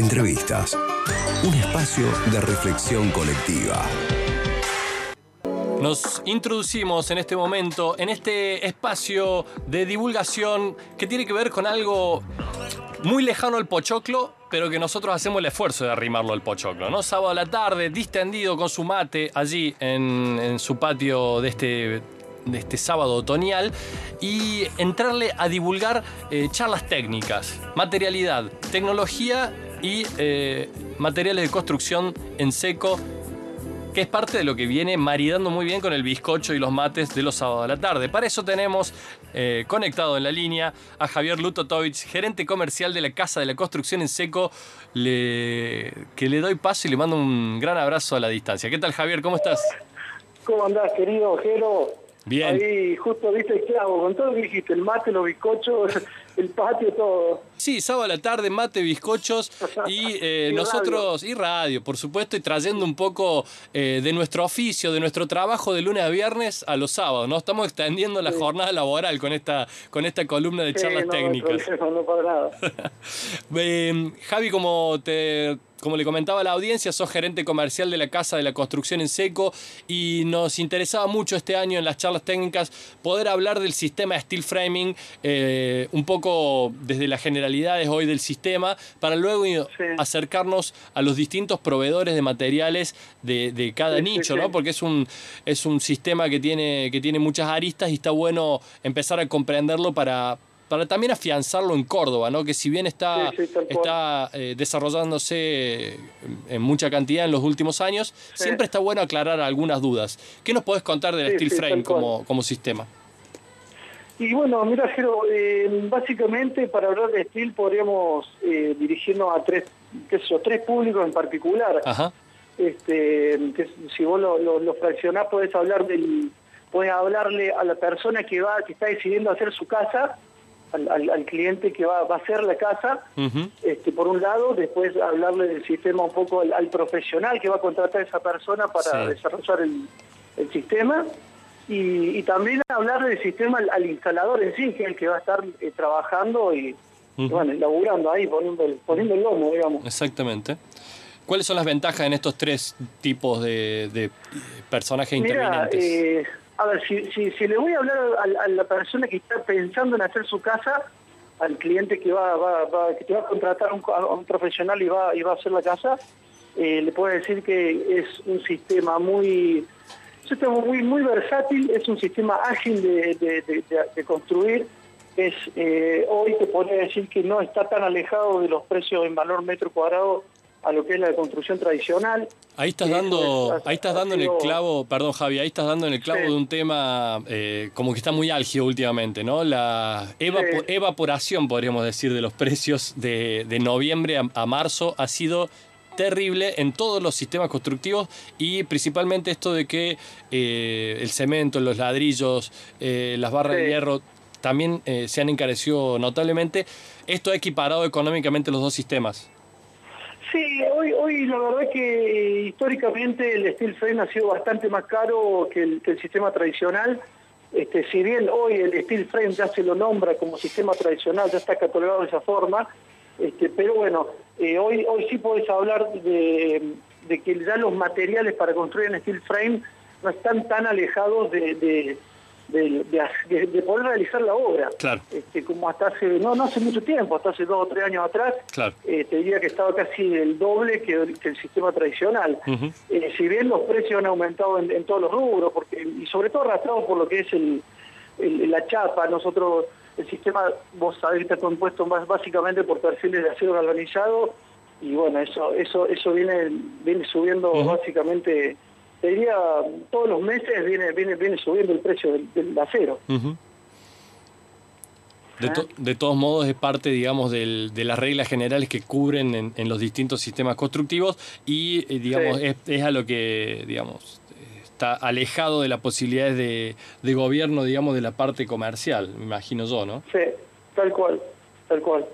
Entrevistas. Un espacio de reflexión colectiva. Nos introducimos en este momento en este espacio de divulgación que tiene que ver con algo muy lejano al pochoclo, pero que nosotros hacemos el esfuerzo de arrimarlo al pochoclo, ¿no? Sábado a la tarde, distendido con su mate allí en, su patio de este de este sábado otoñal y entrarle a divulgar eh, charlas técnicas, materialidad, tecnología y eh, materiales de construcción en seco que es parte de lo que viene maridando muy bien con el bizcocho y los mates de los sábados a la tarde. Para eso tenemos eh, conectado en la línea a Javier Lutotovich, gerente comercial de la Casa de la Construcción en Seco, le, que le doy paso y le mando un gran abrazo a la distancia. ¿Qué tal Javier? ¿Cómo estás? ¿Cómo andás, querido Jero? Bien. Ahí justo viste el clavo, con todo lo que dijiste, el mate, los bizcochos, el patio, todo. Sí, sábado a la tarde, mate, bizcochos y, eh, Y nosotros, y radio, por supuesto, y trayendo un poco eh, de nuestro oficio, de nuestro trabajo de lunes a viernes a los sábados, ¿no? Estamos extendiendo la jornada laboral con esta, con esta columna de Sí, charlas no, no técnicas. problema, no para nada. Eh, Javi, como te como le comentaba a la audiencia, sos gerente comercial de la Casa de la Construcción en Seco y nos interesaba mucho este año en las charlas técnicas poder hablar del sistema steel framing, eh, un poco desde las generalidades hoy del sistema, para luego Sí. acercarnos a los distintos proveedores de materiales de, de cada Sí, nicho, sí. ¿no? Porque es un, es un sistema que tiene, que tiene muchas aristas y está bueno empezar a comprenderlo para, para también afianzarlo en Córdoba, ¿no? Que si bien está, Sí, sí, está eh, desarrollándose en mucha cantidad en los últimos años, Sí. siempre está bueno aclarar algunas dudas. ¿Qué nos podés contar del Steel Frame como, como sistema? Y bueno, mira, Jero, eh, básicamente para hablar de Steel podríamos eh, dirigirnos a tres, qué sé yo, tres públicos en particular. Ajá. este que si vos lo, lo, lo fraccionás podés hablar del podés hablarle a la persona que va que está decidiendo hacer su casa al, al- al cliente que va, va a hacer la casa este por un lado después hablarle del sistema un poco al, al profesional que va a contratar a esa persona para Sí. desarrollar el, el sistema y, y también hablarle del sistema al, al instalador en sí que es el que va a estar eh, trabajando y, y, Ujú. bueno laburando ahí poniendo el, poniendo el lomo digamos Exactamente. ¿Cuáles son las ventajas en estos tres tipos de, de, eh, personajes Mira, intervinientes? eh, a ver, si, le voy a hablar a, la persona que está pensando en hacer su casa, al cliente que va, que te va a contratar a un, profesional y va, y va a hacer la casa, eh, le puedo decir que es un sistema muy muy muy versátil, es un sistema ágil de- de construir. Es eh, hoy te podría decir que no está tan alejado de los precios en valor metro cuadrado a lo que es la construcción tradicional. Ahí estás Eso dando, es- ahí estás dando en el clavo, perdón Javi, ahí estás dando en el clavo Sí. de un tema eh, como que está muy álgido últimamente, ¿no? La Sí. evaporación, podríamos decir, de los precios de, de noviembre a, a marzo ha sido terrible en todos los sistemas constructivos y principalmente esto de que eh, el cemento, los ladrillos, eh, las barras de hierro también eh, se han encarecido notablemente. Esto ha equiparado económicamente los dos sistemas. Sí, hoy, hoy la verdad que eh, históricamente el steel frame ha sido bastante más caro que el, sistema tradicional. Este, si bien hoy el steel frame ya se lo nombra como sistema tradicional, ya está catalogado de esa forma, este, pero bueno, eh, hoy, hoy sí podés hablar de, que ya los materiales para construir en steel frame no están tan alejados de, de- de- de- de poder realizar la obra. Claro. Este, como hasta hace, no, no hace mucho tiempo, hasta hace dos o tres años atrás, Claro. eh, te diría que estaba casi el doble que, el- que el sistema tradicional. Eh, si bien los precios han aumentado en, en todos los rubros, porque y sobre todo arrastrados por lo que es el, el- la chapa, nosotros, el sistema, vos sabés que está compuesto más básicamente por perfiles de acero galvanizado, y bueno, eso eso eso viene viene subiendo básicamente, te diría, todos los meses viene viene viene subiendo el precio del, del acero. Ujú. De, to- de todos modos, es parte, digamos, del- de las reglas generales que cubren en, en los distintos sistemas constructivos y, eh, digamos, Sí. es, es a lo que, digamos, está alejado de las posibilidades de, de gobierno, digamos, de la parte comercial, me imagino yo, ¿no? Sí, tal cual, tal cual.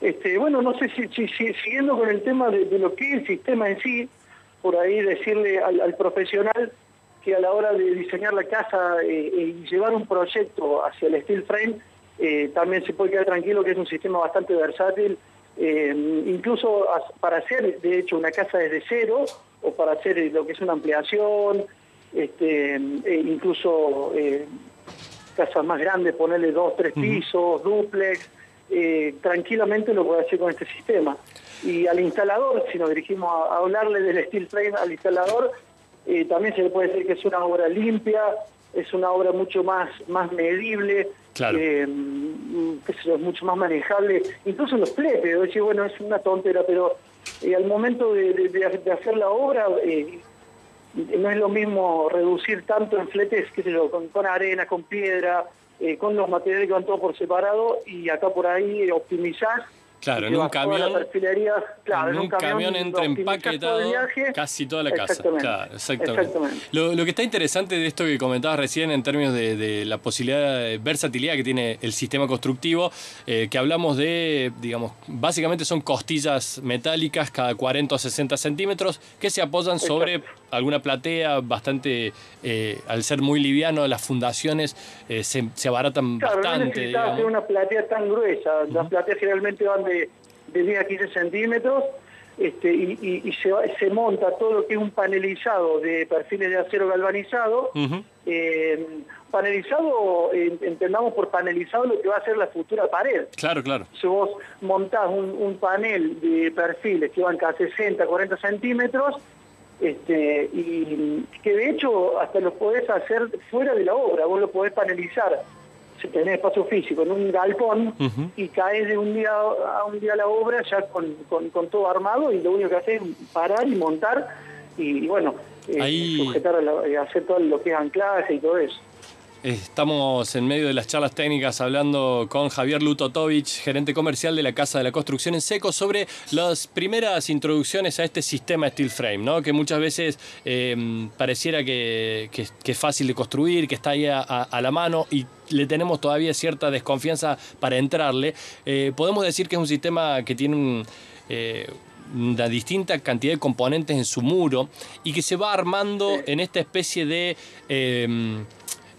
Este, bueno, no sé si, si- si- siguiendo con el tema de, de lo que es el sistema en sí, por ahí decirle al, al profesional que a la hora de diseñar la casa eh, eh, y llevar un proyecto hacia el steel frame, eh, también se puede quedar tranquilo que es un sistema bastante versátil eh, incluso para hacer, de hecho, una casa desde cero o para hacer lo que es una ampliación, este, incluso casas más grandes, ponerle dos, tres pisos, duplex, eh, tranquilamente lo puede hacer con este sistema. Y al instalador, si nos dirigimos a, hablarle del steel frame al instalador, también se le puede decir que es una obra limpia, es una obra mucho más, más medible, Claro. Eh, es mucho más manejable, incluso los fletes, decir, bueno, es una tontera, pero eh, al momento de, hacer la obra, eh, no es lo mismo reducir tanto en fletes, qué sé yo, con, arena, con piedra, eh, con los materiales que van todos por separado, y acá por ahí optimizar Claro, en un camión. Claro, en un, camión, entra empaquetado casi toda la casa. Claro, exactamente. Lo, que está interesante de esto que comentabas recién en términos de, la posibilidad de versatilidad que tiene el sistema constructivo, eh, que hablamos de, digamos, básicamente son costillas metálicas cada 40 o 60 centímetros que se apoyan sobre alguna platea bastante, eh, al ser muy liviano, las fundaciones eh, se, se, abaratan bastante. No hacer una platea tan gruesa. Las plateas generalmente van de, de 10 a 15 centímetros este, y, se, se, monta todo lo que es un panelizado de perfiles de acero galvanizado. Eh, panelizado, entendamos por panelizado lo que va a ser la futura pared. Claro, claro. Si vos montás un, un panel de perfiles que van cada 60, 40 centímetros, este, y que de hecho hasta lo podés hacer fuera de la obra, vos lo podés panelizar si tenés espacio físico en un galpón y caes de un día a un día a la obra ya con, con, todo armado y lo único que haces es parar y montar y, bueno, eh, sujetar a hacer todo lo que es anclaje y todo eso. Estamos en medio de las charlas técnicas hablando con Javier Lutotovich, gerente comercial de la Casa de la Construcción en Seco, sobre las primeras introducciones a este sistema Steel Frame, ¿no? que muchas veces em, pareciera que, es fácil de construir, que está ahí a, la mano y le tenemos todavía cierta desconfianza para entrarle. Eh, podemos decir que es un sistema que tiene eh, una distinta cantidad de componentes en su muro y que se va armando en esta especie de em,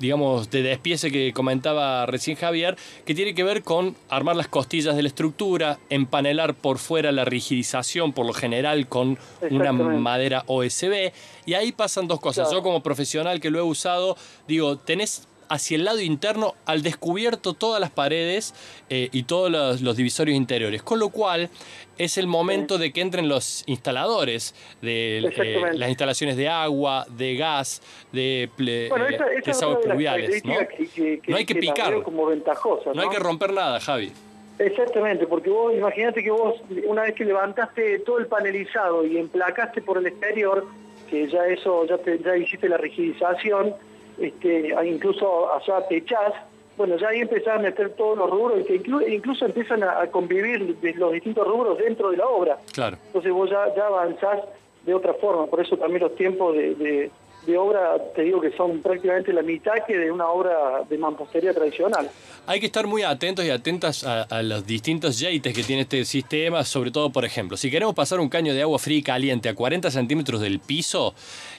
digamos, de despiece que comentaba recién Javier, que tiene que ver con armar las costillas de la estructura, empanelar por fuera la rigidización, por lo general con una madera OSB, y ahí pasan dos cosas. Yo como profesional que lo he usado, digo, tenés hacia el lado interno al descubierto todas las paredes eh, y todos los, divisorios interiores. Con lo cual es el momento de que entren los instaladores de eh, las instalaciones de agua, de gas, de bueno, eh, pluviales. ¿no? no hay que, picar. Como ventajosa, ¿no? hay que romper nada, Javi. Exactamente, porque vos imagínate que vos una vez que levantaste todo el panelizado y emplacaste por el exterior, que ya eso, ya, te, ya hiciste la rigidización, este, incluso allá techás, bueno, ya ahí empezás a meter todos los rubros y que incluso, empiezan a, convivir los distintos rubros dentro de la obra. Claro. Entonces vos ya, ya avanzás de otra forma, por eso también los tiempos de, de obra, te digo que son prácticamente la mitad que de una obra de mampostería tradicional. Hay que estar muy atentos y atentas a, los distintos yates que tiene este sistema, sobre todo, por ejemplo, si queremos pasar un caño de agua fría y caliente a 40 centímetros del piso,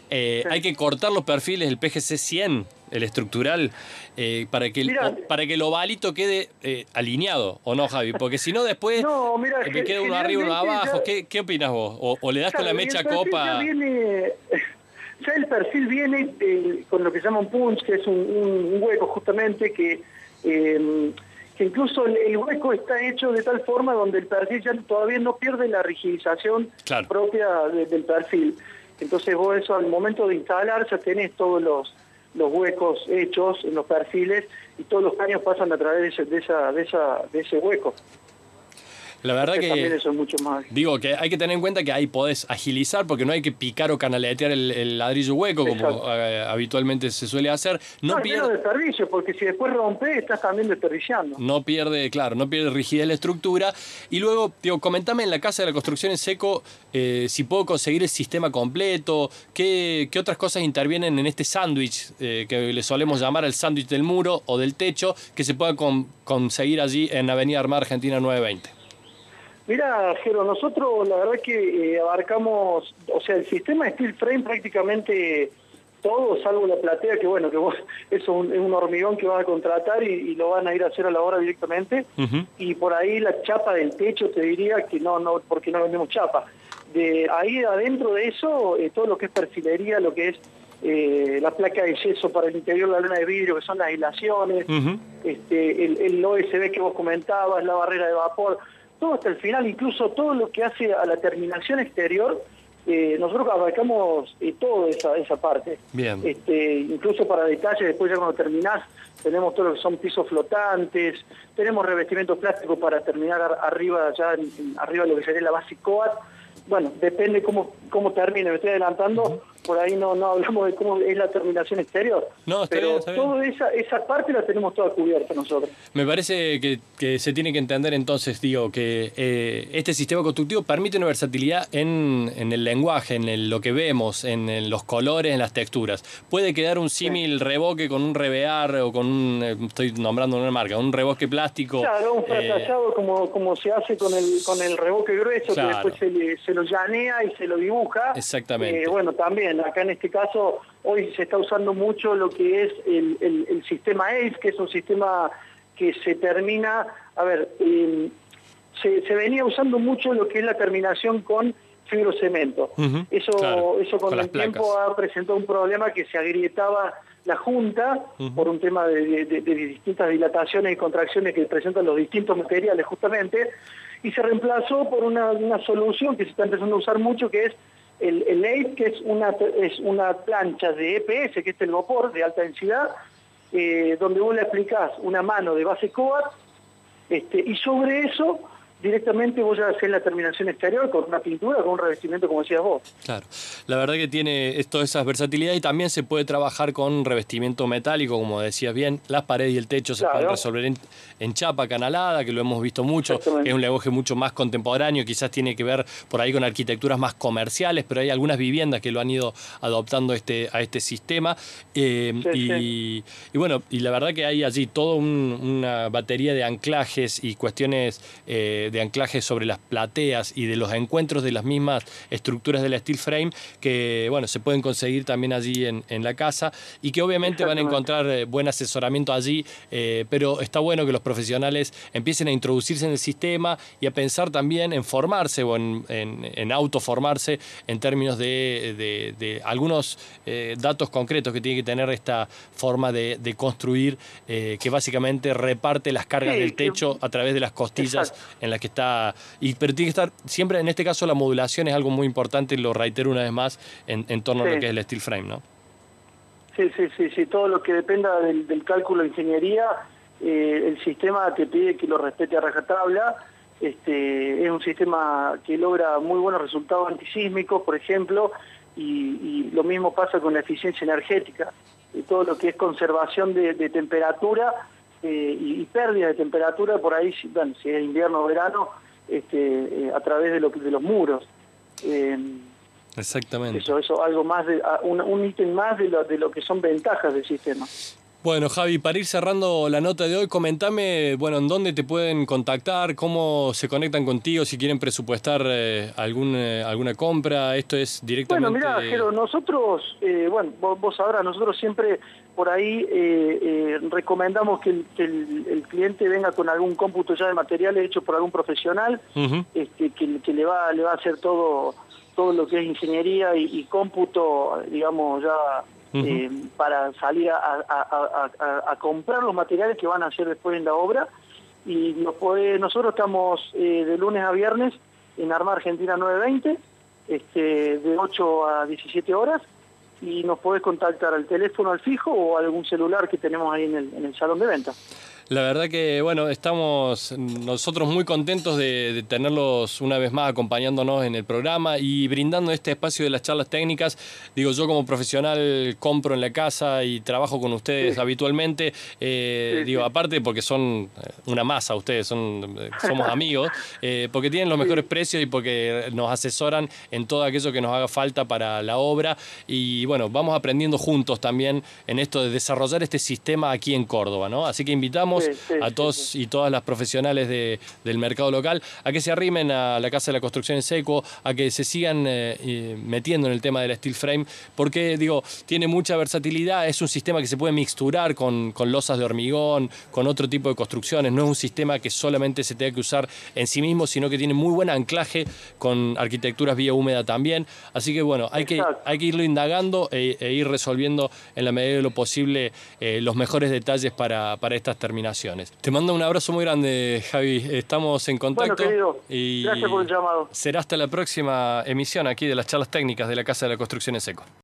eh, hay que cortar los perfiles del PGC 100, el estructural, eh, para, que el, para que el ovalito quede eh, alineado, ¿o no, Javi? Porque si no, después no, mira, que quede uno arriba y uno abajo. ¿Qué, ¿Qué, opinas vos? ¿O, le das con la mecha copa? Ya el perfil viene eh, con lo que se llama un punch, que es un, hueco justamente que, em, que incluso el, hueco está hecho de tal forma donde el perfil ya todavía no pierde la rigidización propia del perfil. Entonces vos eso al momento de instalar ya tenés todos los, los huecos hechos en los perfiles y todos los caños pasan a través de, esa, de, esa, de ese hueco. La verdad que, eso es mucho más. Digo que hay que tener en cuenta que ahí podés agilizar porque no hay que picar o canaletear el, ladrillo hueco como eh, habitualmente se suele hacer. No, no pierde desperdicio porque si después rompe estás también desperdiciando. No pierde, claro, no pierde rigidez la estructura. Y luego, digo, comentame en la casa de la construcción en seco eh, si puedo conseguir el sistema completo, qué, qué otras cosas intervienen en este sándwich eh, que le solemos llamar el sándwich del muro o del techo que se pueda conseguir allí en Avenida Armada Argentina 920. Mira, Jero, nosotros la verdad que eh, abarcamos, o sea, el sistema Steel Frame prácticamente todo salvo la platea, que bueno, que vos, es un, es un hormigón que vas a contratar y, y, lo van a ir a hacer a la obra directamente. Y por ahí la chapa del techo te diría que no, no porque no vendemos chapa. De ahí adentro de eso, eh, todo lo que es perfilería, lo que es eh, la placa de yeso para el interior de la luna de vidrio, que son las aislaciones, este, el, el OSB que vos comentabas, la barrera de vapor, todo hasta el final, incluso todo lo que hace a la terminación exterior, eh, nosotros abarcamos eh, toda esa, esa parte. Bien. Este, incluso para detalles, después ya cuando terminás, tenemos todo lo que son pisos flotantes, tenemos revestimiento plástico para terminar arriba, ya arriba de lo que sería la base COAT. Bueno, depende cómo, cómo termine, me estoy adelantando, por ahí no, no hablamos de cómo es la terminación exterior. No, está pero bien, está bien. toda esa, esa parte la tenemos toda cubierta nosotros. Me parece que, que se tiene que entender entonces, digo, que eh, este sistema constructivo permite una versatilidad en, en el lenguaje, en el- lo que vemos, en, en los colores, en las texturas. Puede quedar un símil revoque con un revear o con un, eh, estoy nombrando una marca, un revoque plástico. Claro, un eh, fracasado como, como se hace con el, con el revoque grueso, Claro. que después se, le- se lo llanea y se lo dibuja. Exactamente. Eh, bueno, también, acá en este caso, hoy se está usando mucho lo que es el, el- el sistema ACE, que es un sistema que se termina, a ver, eh, se, se venía usando mucho lo que es la terminación con fibrocemento. Ujú, Eso, claro, eso con, el tiempo ha presentado un problema que se agrietaba la junta por un tema de, de- de- de distintas dilataciones y contracciones que presentan los distintos materiales justamente, y se reemplazó por una, una solución que se está empezando a usar mucho, que es el, el que es una, es una plancha de EPS, que es el vapor de alta densidad, eh, donde vos le aplicás una mano de base COAT, este, y sobre eso directamente vos ya haces la terminación exterior con una pintura, con un revestimiento como decías vos. Claro, la verdad que tiene todas esas versatilidades y también se puede trabajar con revestimiento metálico, como decías bien, las paredes y el techo se pueden resolver en, en chapa canalada, que lo hemos visto mucho, es un lenguaje mucho más contemporáneo, quizás tiene que ver por ahí con arquitecturas más comerciales, pero hay algunas viviendas que lo han ido adoptando este, a este sistema. eh, Sí, y, y bueno, y la verdad que hay allí toda un- una batería de anclajes y cuestiones eh, de anclajes sobre las plateas y de los encuentros de las mismas estructuras de la steel frame que bueno se pueden conseguir también allí en, en la casa y que obviamente van a encontrar eh, buen asesoramiento allí eh, pero está bueno que los profesionales empiecen a introducirse en el sistema y a pensar también en formarse o en, en, en autoformarse en términos de, de- de algunos eh, datos concretos que tiene que tener esta forma de, de construir eh, que básicamente reparte las cargas Sí, del techo a través de las costillas Exacto. en las que está y pero tiene que estar siempre en este caso la modulación es algo muy importante y lo reitero una vez más en, en torno a lo que es el steel frame ¿no? Sí, sí, sí, sí, todo lo que dependa del, del cálculo de ingeniería, eh, el sistema te pide que lo respete a rajatabla. Este, es un sistema que logra muy buenos resultados antisísmicos, por ejemplo, y, y lo mismo pasa con la eficiencia energética. Y todo lo que es conservación de, de temperatura eh, y, y pérdida de temperatura, por ahí, si- bueno, si es invierno o verano, este, eh, a través de, lo, de los muros. Eh, exactamente eso, eso, algo más, de, un, un ítem más de lo, de lo que son ventajas del sistema. Bueno, Javi, para ir cerrando la nota de hoy, comentame, bueno, en dónde te pueden contactar, cómo se conectan contigo, si quieren presupuestar eh, algún, eh, alguna compra. Esto es directamente. Bueno, mira, Jero, nosotros, eh, bueno, vos, vos sabrás, nosotros siempre por ahí eh, eh, recomendamos que, el, que el- el cliente venga con algún cómputo ya de materiales hecho por algún profesional, este, que, que le va le va a hacer todo todo lo que es ingeniería y, y cómputo, digamos, ya eh, para salir a, a- a- a- a comprar los materiales que van a hacer después en la obra. Y nos puede- nosotros estamos de lunes a viernes en Arma Argentina 920, este, de 8 a 17 horas, y nos podés contactar al teléfono al fijo o algún celular que tenemos ahí en el, en el salón de venta. La verdad que, bueno, estamos nosotros muy contentos de, de tenerlos una vez más acompañándonos en el programa y brindando este espacio de las charlas técnicas. Digo, yo como profesional compro en la casa y trabajo con ustedes Sí. habitualmente. eh, Sí, digo, sí. aparte porque son eh, una masa ustedes, son, eh, somos amigos, eh, porque tienen los mejores precios y porque nos asesoran en todo aquello que nos haga falta para la obra. Y bueno, vamos aprendiendo juntos también en esto de desarrollar este sistema aquí en Córdoba, ¿no? Así que invitamos invitamos Sí, sí, a todos sí. y todas las profesionales de- del mercado local a que se arrimen a la Casa de la Construcción en Seco, a que se sigan eh, metiendo en el tema del steel frame, porque digo, tiene mucha versatilidad, es un sistema que se puede mixturar con, con losas de hormigón, con otro tipo de construcciones, no es un sistema que solamente se tenga que usar en sí mismo, sino que tiene muy buen anclaje con arquitecturas vía húmeda también. Así que bueno, hay, que, hay que irlo indagando e, e ir resolviendo en la medida de lo posible eh, los mejores detalles para, para estas terminaciones. Te mando un abrazo muy grande, Javi. Estamos en contacto. Bueno, querido, y gracias por el llamado. Será hasta la próxima emisión aquí de las charlas técnicas de la Casa de la Construcción en Seco.